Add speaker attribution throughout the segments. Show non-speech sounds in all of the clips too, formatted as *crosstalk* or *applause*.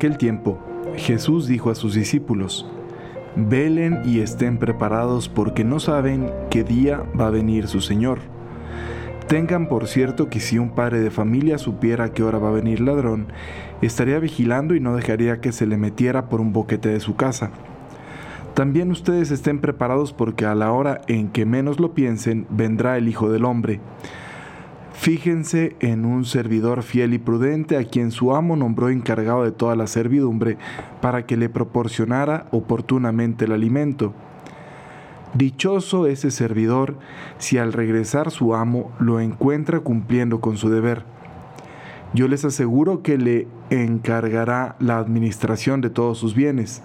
Speaker 1: Aquel tiempo, Jesús dijo a sus discípulos, Velen y estén preparados porque no saben qué día va a venir su Señor. Tengan por cierto que si un padre de familia supiera qué hora va a venir ladrón, estaría vigilando y no dejaría que se le metiera por un boquete de su casa. También ustedes estén preparados porque a la hora en que menos lo piensen, vendrá el Hijo del Hombre. Fíjense en un servidor fiel y prudente a quien su amo nombró encargado de toda la servidumbre para que le proporcionara oportunamente el alimento. Dichoso ese servidor si al regresar su amo lo encuentra cumpliendo con su deber. Yo les aseguro que le encargará la administración de todos sus bienes.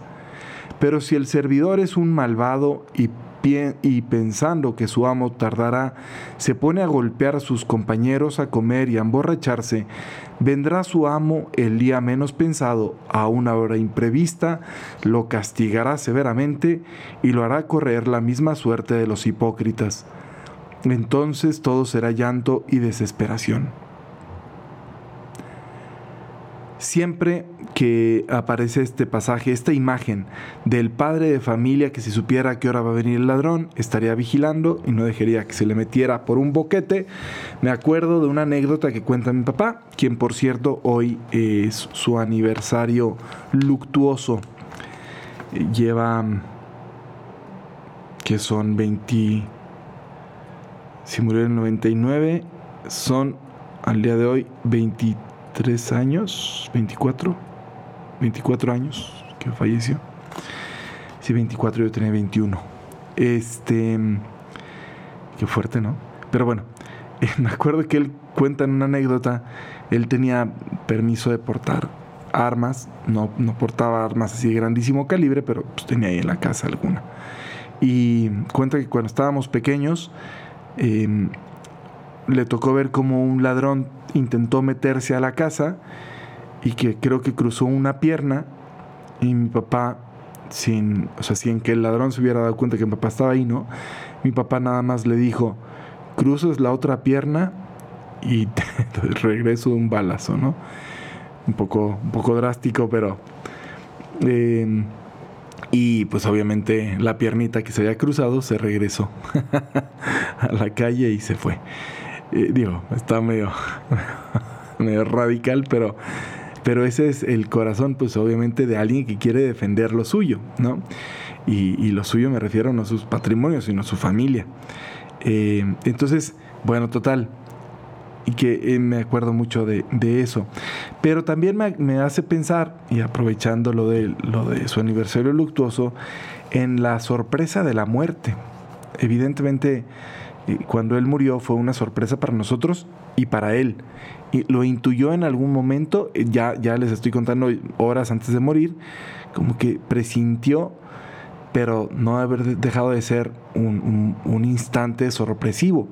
Speaker 1: Pero si el servidor es un malvado y y pensando que su amo tardará, se pone a golpear a sus compañeros a comer y a emborracharse, vendrá su amo el día menos pensado, a una hora imprevista, lo castigará severamente y lo hará correr la misma suerte de los hipócritas. Entonces todo será llanto y desesperación. Siempre que aparece este pasaje, esta imagen del padre de familia que si supiera a qué hora va a venir el ladrón, estaría vigilando y no dejaría que se le metiera por un boquete, me acuerdo de una anécdota que cuenta mi papá, quien por cierto hoy es su aniversario luctuoso. Lleva que son 20 si murió en el 99 son al día de hoy 23 23 años, 24, 24 años que falleció. Sí, 24, yo tenía 21. Este, qué fuerte, ¿no? Pero bueno, *laughs* me acuerdo que él cuenta en una anécdota, él tenía permiso de portar armas, no, no portaba armas así de grandísimo calibre, pero pues tenía ahí en la casa alguna. Y cuenta que cuando estábamos pequeños, eh, le tocó ver como un ladrón intentó meterse a la casa y que creo que cruzó una pierna y mi papá sin, o sea, sin que el ladrón se hubiera dado cuenta que mi papá estaba ahí, ¿no? Mi papá nada más le dijo, cruzas la otra pierna y *laughs* te, regreso un balazo, ¿no? Un poco, un poco drástico, pero... Em, y pues obviamente la piernita que se había cruzado se regresó *laughs* a la calle y se fue digo, está medio, *laughs* medio radical, pero, pero ese es el corazón, pues obviamente, de alguien que quiere defender lo suyo, ¿no? Y, lo suyo me refiero no a sus patrimonios, sino a su familia. Eh, entonces, bueno, total. Y que eh, me acuerdo mucho de, eso. Pero también me, hace pensar, y aprovechando lo de, lo de su aniversario luctuoso, en la sorpresa de la muerte. Evidentemente, cuando él murió fue una sorpresa para nosotros y para él. Y lo intuyó en algún momento, eh, ya, ya les estoy contando horas antes de morir, como que presintió, pero no haber dejado de ser un, un instante sorpresivo.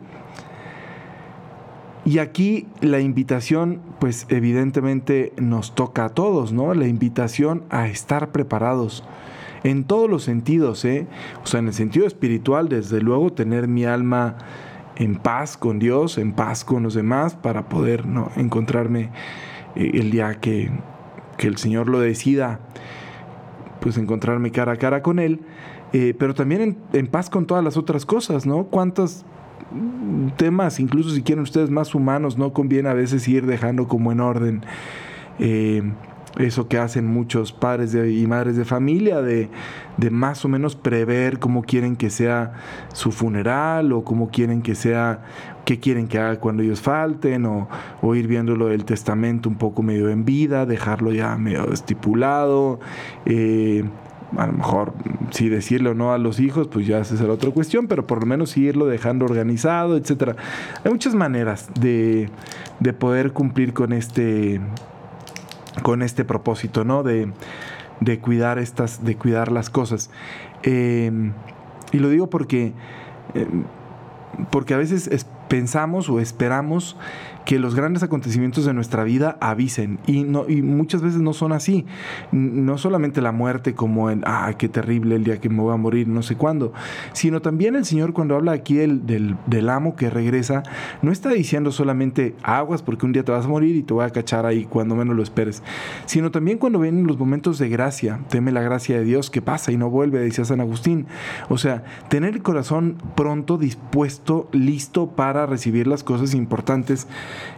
Speaker 1: Y aquí la invitación, pues evidentemente nos toca a todos, ¿no? La invitación a estar preparados en todos los sentidos, ¿eh? O sea, en el sentido espiritual, desde luego, tener mi alma en paz con Dios, en paz con los demás, para poder ¿no? encontrarme eh, el día que, el Señor lo decida, pues encontrarme cara a cara con Él, eh, pero también en, en, paz con todas las otras cosas, ¿no? ¿Cuántos temas, incluso si quieren ustedes más humanos, no conviene a veces ir dejando como en orden? Eh, eso que hacen muchos padres y madres de familia, de, más o menos prever cómo quieren que sea su funeral o cómo quieren que sea, qué quieren que haga cuando ellos falten o, ir viendo del testamento un poco medio en vida, dejarlo ya medio estipulado. Eh, a lo mejor si decirlo o no a los hijos, pues ya esa es la otra cuestión, pero por lo menos irlo dejando organizado, etcétera. Hay muchas maneras de, de poder cumplir con este con este propósito, ¿no? De, cuidar estas, de cuidar las cosas. Em, y lo digo porque, em, porque a veces pensamos o esperamos que los grandes acontecimientos de nuestra vida avisen y, no, y muchas veces no son así. No solamente la muerte como en, ah, qué terrible el día que me voy a morir, no sé cuándo, sino también el Señor cuando habla aquí del, del, del amo que regresa, no está diciendo solamente aguas porque un día te vas a morir y te voy a cachar ahí cuando menos lo esperes, sino también cuando vienen los momentos de gracia, teme la gracia de Dios que pasa y no vuelve, decía San Agustín. O sea, tener el corazón pronto, dispuesto, listo para recibir las cosas importantes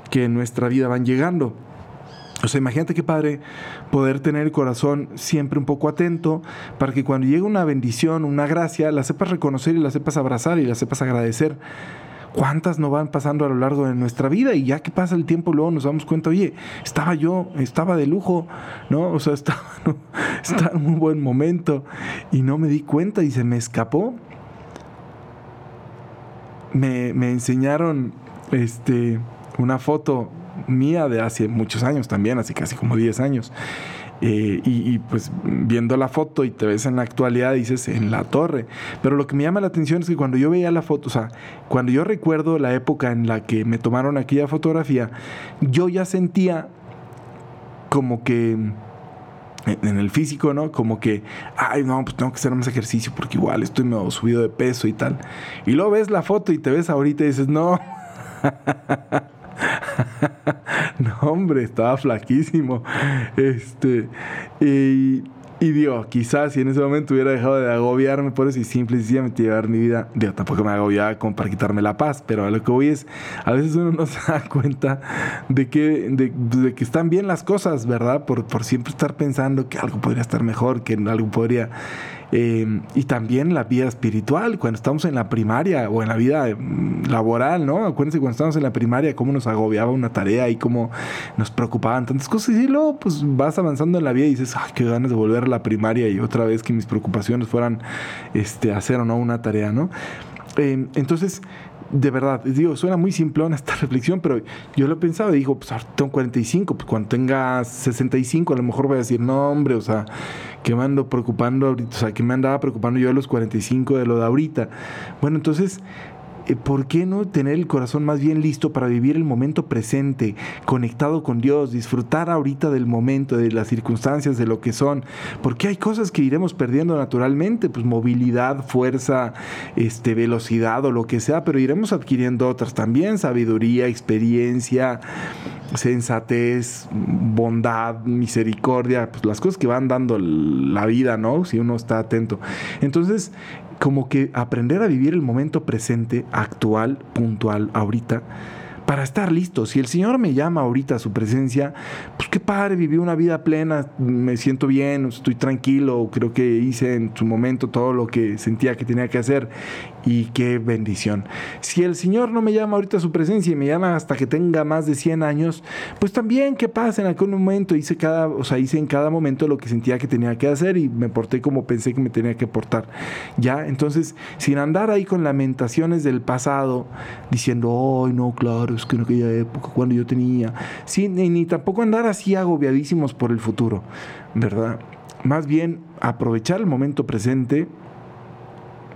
Speaker 1: que en nuestra vida van llegando. O sea, imagínate qué padre poder tener el corazón siempre un poco atento para que cuando llegue una bendición, una gracia, la sepas reconocer y la sepas abrazar y la sepas agradecer. ¿Cuántas no van pasando a lo largo de nuestra vida? Y ya que pasa el tiempo, luego nos damos cuenta, oye, estaba yo, estaba de lujo, ¿no? O sea, estaba, *laughs* estaba en un buen momento y no me di cuenta y se me escapó. Me, me enseñaron este una foto mía de hace muchos años también, así casi como 10 años. Eh, y, pues viendo la foto y te ves en la actualidad dices en la torre. Pero lo que me llama la atención es que cuando yo veía la foto, o sea, cuando yo recuerdo la época en la que me tomaron aquella fotografía, yo ya sentía como que en el físico, ¿no? Como que, ay, no, pues tengo que hacer más ejercicio porque igual estoy medio subido de peso y tal. Y luego ves la foto y te ves ahorita y dices, no. *laughs* no, hombre, estaba flaquísimo. Este, y, y digo, quizás si en ese momento hubiera dejado de agobiarme por eso y simple y sencillamente llevar mi vida, digo, tampoco me agobiaba como para quitarme la paz, pero a lo que voy es, a veces uno no *laughs* se da cuenta de que, de, que están bien las cosas, ¿verdad? Por, por siempre estar pensando que algo podría estar mejor, que algo podría Em, y también la vida espiritual, cuando estamos en la primaria o en la vida em, laboral, ¿no? Acuérdense cuando estábamos en la primaria, cómo nos agobiaba una tarea y cómo nos preocupaban tantas cosas. Y luego, pues vas avanzando en la vida y dices, ay, qué ganas de volver a la primaria y otra vez que mis preocupaciones fueran este, hacer o no una tarea, ¿no? Em, entonces, de verdad, digo, suena muy simplón esta *laughs* reflexión, pero yo lo he pensado y digo, pues ahora tengo 45, pues cuando tenga 65 a lo mejor voy a decir, no, hombre, o sea, que me ando preocupando ahorita, o sea, que me andaba preocupando yo a los 45 de lo de ahorita. Bueno, entonces ¿por qué no tener el corazón más bien listo para vivir el momento presente, conectado con Dios, disfrutar ahorita del momento, de las circunstancias, de lo que son? Porque hay cosas que iremos perdiendo naturalmente, pues movilidad, fuerza, este, velocidad o lo que sea, pero iremos adquiriendo otras también, sabiduría, experiencia, sensatez, bondad, misericordia, pues las cosas que van dando la vida, ¿no? Si uno está atento. Entonces, como que aprender a vivir el momento presente, actual, puntual, ahorita, para estar listo. Si el Señor me llama ahorita a su presencia, pues qué padre, viví una vida plena, me siento bien, estoy tranquilo, creo que hice en su momento todo lo que sentía que tenía que hacer y qué bendición. Si el Señor no me llama ahorita a su presencia y me llama hasta que tenga más de 100 años, pues también que pasa en aquel momento, hice cada, o sea, hice en cada momento lo que sentía que tenía que hacer y me porté como pensé que me tenía que portar. Ya, entonces, sin andar ahí con lamentaciones del pasado, diciendo, ay, no, claro, que en aquella época, cuando yo tenía, sí, ni, ni tampoco andar así agobiadísimos por el futuro, ¿verdad? Más bien aprovechar el momento presente,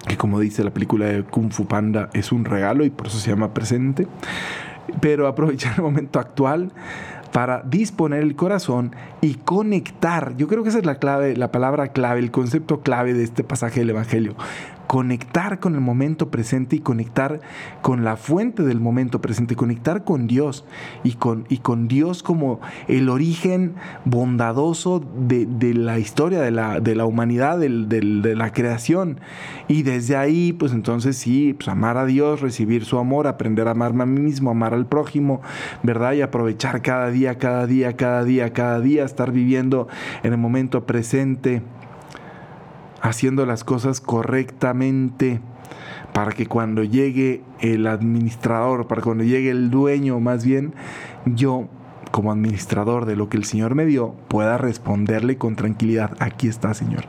Speaker 1: que como dice la película de Kung Fu Panda, es un regalo y por eso se llama presente, pero aprovechar el momento actual para disponer el corazón y conectar. Yo creo que esa es la clave, la palabra clave, el concepto clave de este pasaje del Evangelio conectar con el momento presente y conectar con la fuente del momento presente, conectar con Dios y con, y con Dios como el origen bondadoso de, la historia de la, de la humanidad, de la creación. Y desde ahí, pues entonces sí, pues amar a Dios, recibir su amor, aprender a amarme a mí mismo, amar al prójimo, ¿verdad? Y aprovechar cada día, cada día, cada día, cada día, estar viviendo en el momento presente haciendo las cosas correctamente para que cuando llegue el administrador, para cuando llegue el dueño más bien, yo como administrador de lo que el Señor me dio, pueda responderle con tranquilidad, aquí está Señor.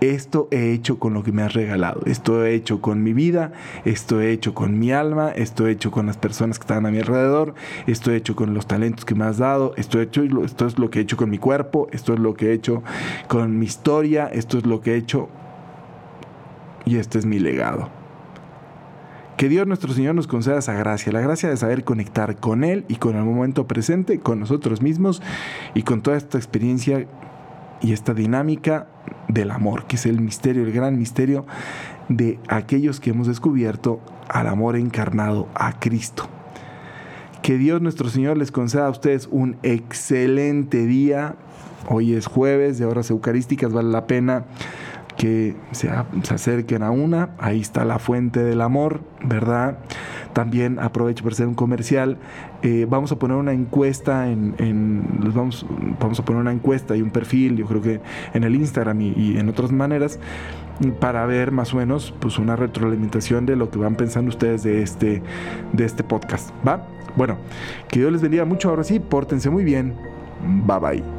Speaker 1: Esto he hecho con lo que me has regalado, esto he hecho con mi vida, esto he hecho con mi alma, esto he hecho con las personas que están a mi alrededor, esto he hecho con los talentos que me has dado, esto, he hecho, esto es lo que he hecho con mi cuerpo, esto es lo que he hecho con mi historia, esto es lo que he hecho y este es mi legado. Que Dios nuestro Señor nos conceda esa gracia, la gracia de saber conectar con Él y con el momento presente, con nosotros mismos y con toda esta experiencia y esta dinámica del amor, que es el misterio, el gran misterio de aquellos que hemos descubierto al amor encarnado a Cristo. Que Dios nuestro Señor les conceda a ustedes un excelente día. Hoy es jueves de horas eucarísticas, vale la pena que se, acerquen a una. Ahí está la fuente del amor, ¿verdad? También aprovecho para hacer un comercial. Eh, vamos a poner una encuesta en, vamos, vamos a poner una encuesta y un perfil, yo creo que en el Instagram y, y en otras maneras para ver más o menos pues una retroalimentación de lo que van pensando ustedes de este, de este podcast. ¿Va? Bueno, que Dios les bendiga mucho. Ahora sí, pórtense muy bien. Bye bye.